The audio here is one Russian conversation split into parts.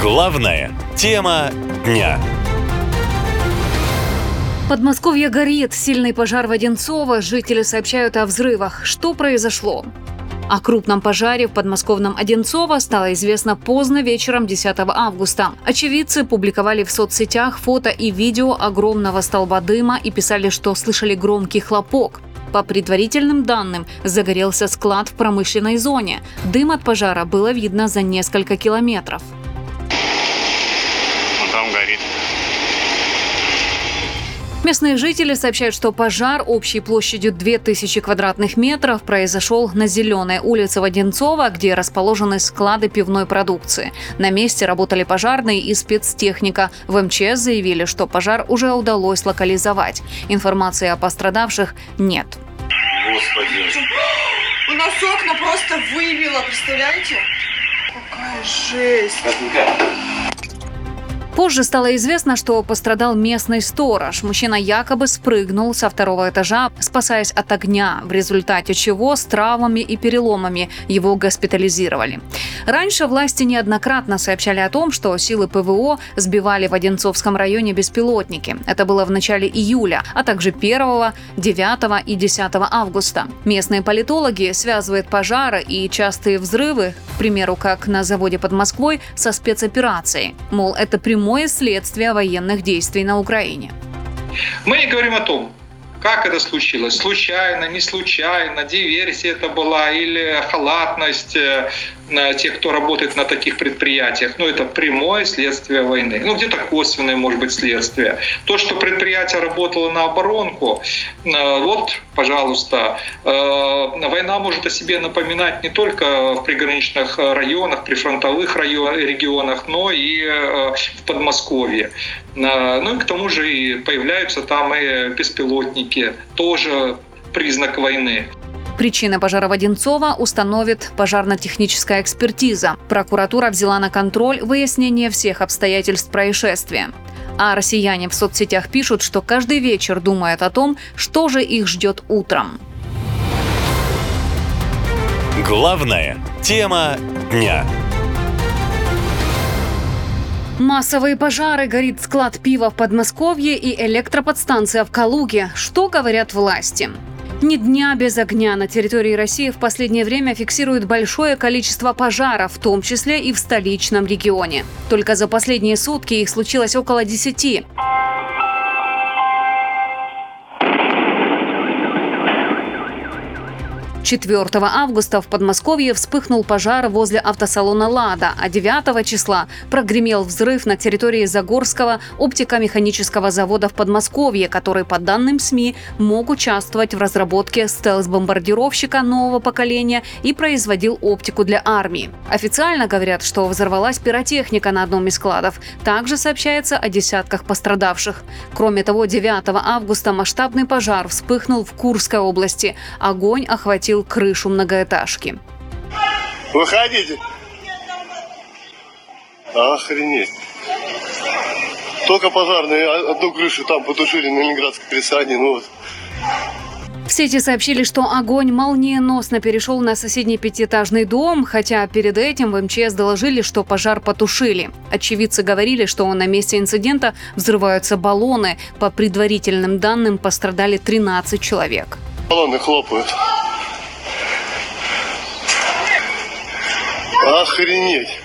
Главная тема дня. Подмосковье горит. Сильный пожар в Одинцово. Жители сообщают о взрывах. Что произошло? О крупном пожаре в подмосковном Одинцово стало известно поздно вечером 10 августа. Очевидцы публиковали в соцсетях фото и видео огромного столба дыма и писали, что слышали громкий хлопок. По предварительным данным, загорелся склад в промышленной зоне. Дым от пожара было видно за несколько километров. Ну там горит. Местные жители сообщают, что пожар общей площадью 2000 квадратных метров произошел на Зеленой улице в Одинцово, где расположены склады пивной продукции. На месте работали пожарные и спецтехника. В МЧС заявили, что пожар уже удалось локализовать. Информации о пострадавших нет. Господи. У нас окна просто выбило, представляете? Какая жесть. Позже стало известно, что пострадал местный сторож. Мужчина якобы спрыгнул со второго этажа, спасаясь от огня, в результате чего с травмами и переломами его госпитализировали. Раньше власти неоднократно сообщали о том, что силы ПВО сбивали в Одинцовском районе беспилотники. Это было в начале июля, а также 1, 9 и 10 августа. Местные политологи связывают пожары и частые взрывы, к примеру, как на заводе под Москвой, со спецоперацией. Мол, это прямое следствие военных действий на Украине. Мы не говорим о том, как это случилось. Случайно, не случайно, диверсия это была или халатность э, тех, кто работает на таких предприятиях. Ну, это прямое следствие войны. Ну, где-то косвенное, может быть, следствие. То, что предприятие работало на оборонку, э, вот, пожалуйста, э, война может о себе напоминать не только в приграничных районах, прифронтовых регионах, но и в Подмосковье. Ну и к тому же и появляются там и беспилотники, тоже признак войны. Причины пожара в Одинцово установит пожарно-техническая экспертиза. Прокуратура взяла на контроль выяснение всех обстоятельств происшествия. А россияне в соцсетях пишут, что каждый вечер думают о том, что же их ждет утром. Главная тема дня. Массовые пожары, горит склад пива в Подмосковье и электроподстанция в Калуге. Что говорят власти? Ни дня без огня на территории России в последнее время фиксируют большое количество пожаров, в том числе и в столичном регионе. Только за последние сутки их случилось около 10. 4 августа в Подмосковье вспыхнул пожар возле автосалона «Лада», а 9 числа прогремел взрыв на территории Загорского оптико-механического завода в Подмосковье, который, по данным СМИ, мог участвовать в разработке стелс-бомбардировщика нового поколения и производил оптику для армии. Официально говорят, что взорвалась пиротехника на одном из складов. Также сообщается о десятках пострадавших. Кроме того, 9 августа масштабный пожар вспыхнул в Курской области. Огонь охватил охватил крышу многоэтажки. Выходите. Охренеть. Только пожарные одну крышу там потушили на Ленинградской пересадне. Ну вот. В сети сообщили, что огонь молниеносно перешел на соседний пятиэтажный дом, хотя перед этим в МЧС доложили, что пожар потушили. Очевидцы говорили, что на месте инцидента взрываются баллоны. По предварительным данным пострадали 13 человек. Баллоны хлопают. Охренеть!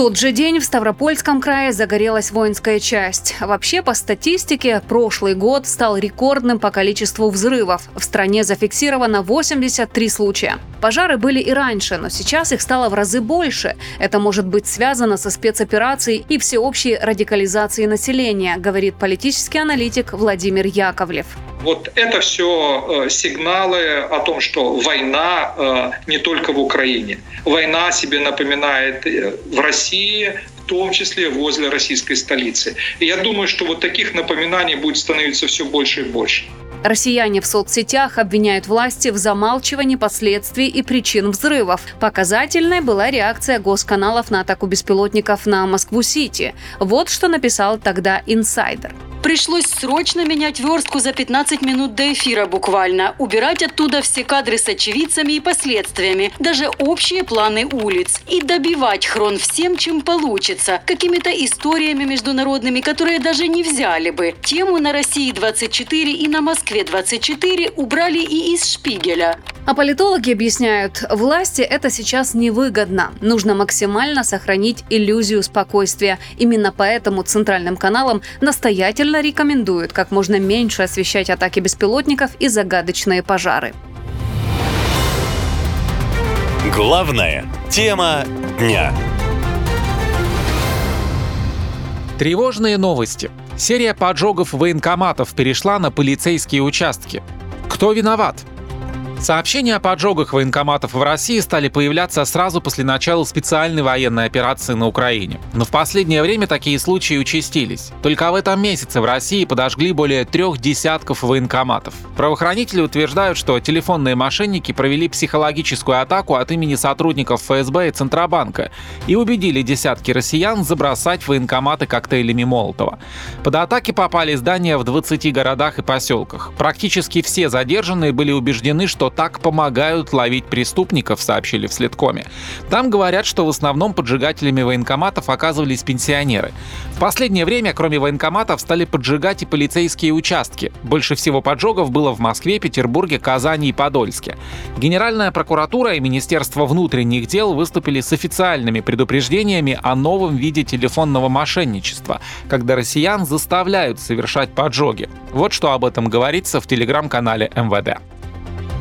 Тот же день в Ставропольском крае загорелась воинская часть. Вообще, по статистике, прошлый год стал рекордным по количеству взрывов. В стране зафиксировано 83 случая. Пожары были и раньше, но сейчас их стало в разы больше. Это может быть связано со спецоперацией и всеобщей радикализацией населения, говорит политический аналитик Владимир Яковлев. Вот это все э, сигналы о том, что война э, не только в Украине. Война себе напоминает э, в России, в том числе возле российской столицы. И я думаю, что вот таких напоминаний будет становиться все больше и больше. Россияне в соцсетях обвиняют власти в замалчивании последствий и причин взрывов. Показательной была реакция госканалов на атаку беспилотников на Москву-Сити. Вот что написал тогда инсайдер. Пришлось срочно менять верстку за 15 минут до эфира буквально, убирать оттуда все кадры с очевидцами и последствиями, даже общие планы улиц, и добивать хрон всем, чем получится, какими-то историями международными, которые даже не взяли бы. Тему на России-24 и на Москве-24 убрали и из Шпигеля. А политологи объясняют, власти это сейчас невыгодно. Нужно максимально сохранить иллюзию спокойствия. Именно поэтому центральным каналам настоятельно рекомендуют как можно меньше освещать атаки беспилотников и загадочные пожары. Главная тема дня. Тревожные новости. Серия поджогов военкоматов перешла на полицейские участки. Кто виноват? Сообщения о поджогах военкоматов в России стали появляться сразу после начала специальной военной операции на Украине. Но в последнее время такие случаи участились. Только в этом месяце в России подожгли более трех десятков военкоматов. Правоохранители утверждают, что телефонные мошенники провели психологическую атаку от имени сотрудников ФСБ и Центробанка и убедили десятки россиян забросать военкоматы коктейлями Молотова. Под атаки попали здания в 20 городах и поселках. Практически все задержанные были убеждены, что так помогают ловить преступников, сообщили в Следкоме. Там говорят, что в основном поджигателями военкоматов оказывались пенсионеры. В последнее время, кроме военкоматов, стали поджигать и полицейские участки. Больше всего поджогов было в Москве, Петербурге, Казани и Подольске. Генеральная прокуратура и Министерство внутренних дел выступили с официальными предупреждениями о новом виде телефонного мошенничества, когда россиян заставляют совершать поджоги. Вот что об этом говорится в телеграм-канале МВД.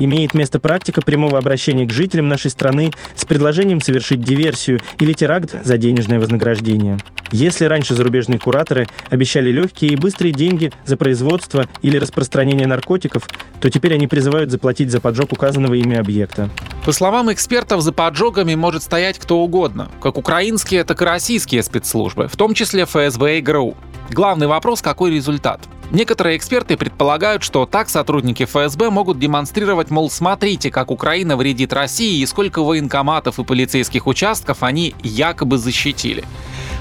Имеет место практика прямого обращения к жителям нашей страны с предложением совершить диверсию или теракт за денежное вознаграждение. Если раньше зарубежные кураторы обещали легкие и быстрые деньги за производство или распространение наркотиков, то теперь они призывают заплатить за поджог указанного ими объекта. По словам экспертов, за поджогами может стоять кто угодно, как украинские, так и российские спецслужбы, в том числе ФСБ и ГРУ. Главный вопрос – какой результат? Некоторые эксперты предполагают, что так сотрудники ФСБ могут демонстрировать, мол, смотрите, как Украина вредит России и сколько военкоматов и полицейских участков они якобы защитили.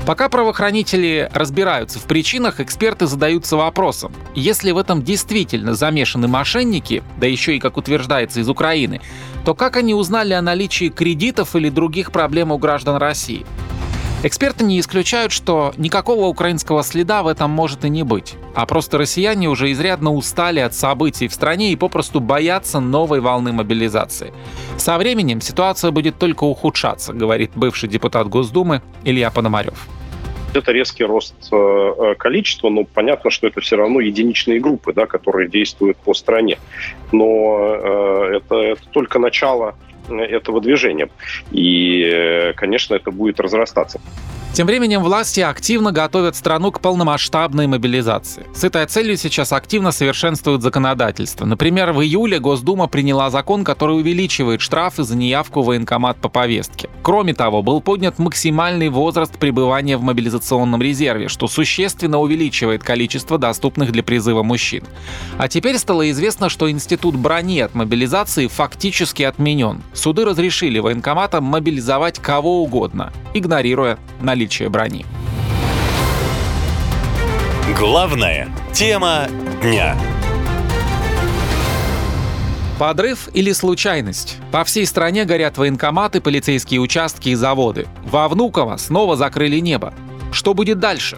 Пока правоохранители разбираются в причинах, эксперты задаются вопросом, если в этом действительно замешаны мошенники, да еще и, как утверждается, из Украины, то как они узнали о наличии кредитов или других проблем у граждан России? Эксперты не исключают, что никакого украинского следа в этом может и не быть, а просто россияне уже изрядно устали от событий в стране и попросту боятся новой волны мобилизации. Со временем ситуация будет только ухудшаться, говорит бывший депутат Госдумы Илья Пономарев. Это резкий рост э, э, количества, но понятно, что это все равно единичные группы, да, которые действуют по стране. Но э, это, это только начало этого движения. И, конечно, это будет разрастаться. Тем временем власти активно готовят страну к полномасштабной мобилизации. С этой целью сейчас активно совершенствуют законодательство. Например, в июле Госдума приняла закон, который увеличивает штрафы за неявку в военкомат по повестке. Кроме того, был поднят максимальный возраст пребывания в мобилизационном резерве, что существенно увеличивает количество доступных для призыва мужчин. А теперь стало известно, что институт брони от мобилизации фактически отменен. Суды разрешили военкоматам мобилизовать кого угодно, игнорируя наличие наличие брони. Главная тема дня. Подрыв или случайность? По всей стране горят военкоматы, полицейские участки и заводы. Во Внуково снова закрыли небо. Что будет дальше?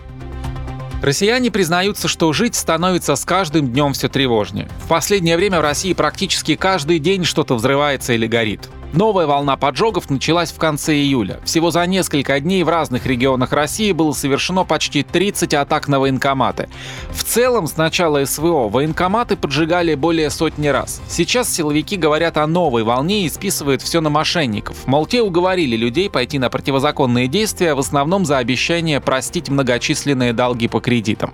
Россияне признаются, что жить становится с каждым днем все тревожнее. В последнее время в России практически каждый день что-то взрывается или горит. Новая волна поджогов началась в конце июля. Всего за несколько дней в разных регионах России было совершено почти 30 атак на военкоматы. В целом, с начала СВО военкоматы поджигали более сотни раз. Сейчас силовики говорят о новой волне и списывают все на мошенников. Мол, те уговорили людей пойти на противозаконные действия в основном за обещание простить многочисленные долги по кредитам.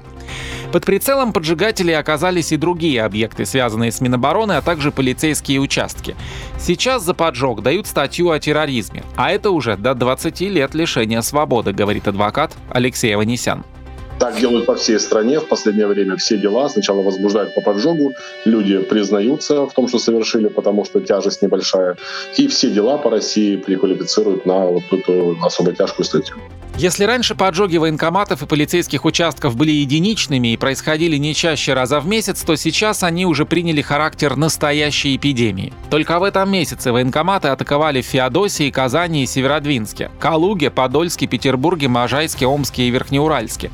Под прицелом поджигателей оказались и другие объекты, связанные с Минобороны, а также полицейские участки. Сейчас за поджог дают статью о терроризме, а это уже до 20 лет лишения свободы, говорит адвокат Алексей Аванесян. Так делают по всей стране в последнее время. Все дела сначала возбуждают по поджогу, люди признаются в том, что совершили, потому что тяжесть небольшая. И все дела по России приквалифицируют на вот эту особо тяжкую статью. Если раньше поджоги военкоматов и полицейских участков были единичными и происходили не чаще раза в месяц, то сейчас они уже приняли характер настоящей эпидемии. Только в этом месяце военкоматы атаковали в Феодосии, Казани и Северодвинске, Калуге, Подольске, Петербурге, Можайске, Омске и Верхнеуральске.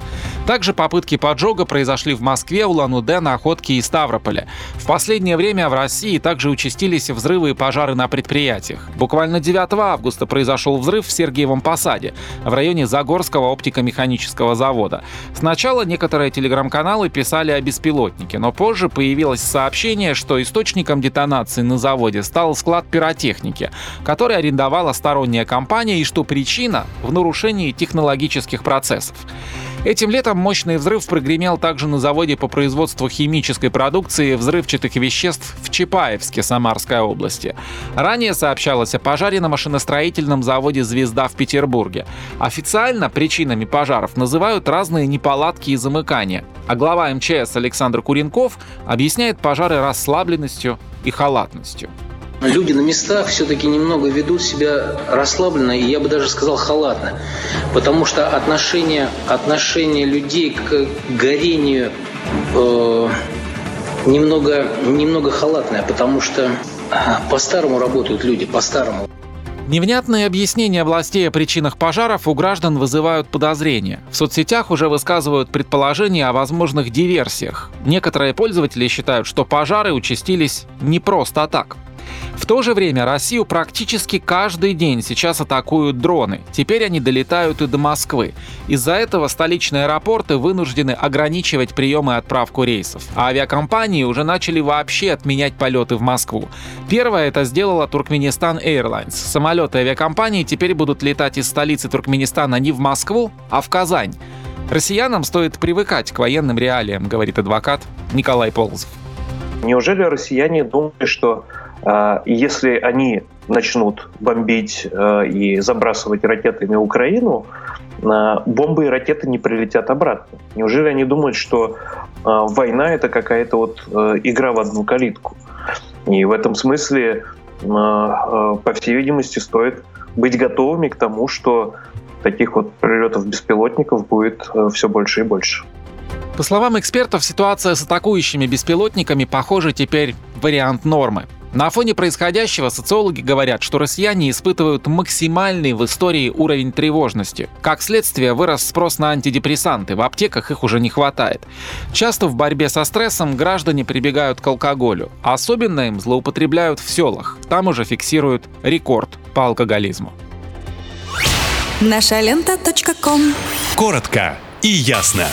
Также попытки поджога произошли в Москве, Улан-Удэ, Находке и Ставрополе. В последнее время в России также участились взрывы и пожары на предприятиях. Буквально 9 августа произошел взрыв в Сергиевом Посаде, в районе Загорского оптико-механического завода. Сначала некоторые телеграм-каналы писали о беспилотнике, но позже появилось сообщение, что источником детонации на заводе стал склад пиротехники, который арендовала сторонняя компания и что причина в нарушении технологических процессов. Этим летом мощный взрыв прогремел также на заводе по производству химической продукции взрывчатых веществ в Чапаевске Самарской области. Ранее сообщалось о пожаре на машиностроительном заводе «Звезда» в Петербурге. Официально причинами пожаров называют разные неполадки и замыкания. А глава МЧС Александр Куренков объясняет пожары расслабленностью и халатностью. Люди на местах все-таки немного ведут себя расслабленно и я бы даже сказал халатно, потому что отношение, отношение людей к горению э, немного, немного халатное, потому что по-старому работают люди, по-старому. Невнятные объяснения властей о причинах пожаров у граждан вызывают подозрения. В соцсетях уже высказывают предположения о возможных диверсиях. Некоторые пользователи считают, что пожары участились не просто так. В то же время Россию практически каждый день сейчас атакуют дроны. Теперь они долетают и до Москвы. Из-за этого столичные аэропорты вынуждены ограничивать приемы и отправку рейсов. А авиакомпании уже начали вообще отменять полеты в Москву. Первое это сделала Туркменистан Airlines. Самолеты авиакомпании теперь будут летать из столицы Туркменистана не в Москву, а в Казань. Россиянам стоит привыкать к военным реалиям, говорит адвокат Николай Ползов. Неужели россияне думают, что если они начнут бомбить а, и забрасывать ракетами Украину, а, бомбы и ракеты не прилетят обратно. Неужели они думают, что война это какая-то вот игра в одну калитку? И в этом смысле, по всей видимости, стоит быть готовыми к тому, что таких вот прилетов беспилотников будет все больше и больше. По словам экспертов, ситуация с атакующими беспилотниками, похоже, теперь вариант нормы. На фоне происходящего социологи говорят, что россияне испытывают максимальный в истории уровень тревожности. Как следствие, вырос спрос на антидепрессанты, в аптеках их уже не хватает. Часто в борьбе со стрессом граждане прибегают к алкоголю. Особенно им злоупотребляют в селах. Там уже фиксируют рекорд по алкоголизму. Наша лента. Коротко и ясно.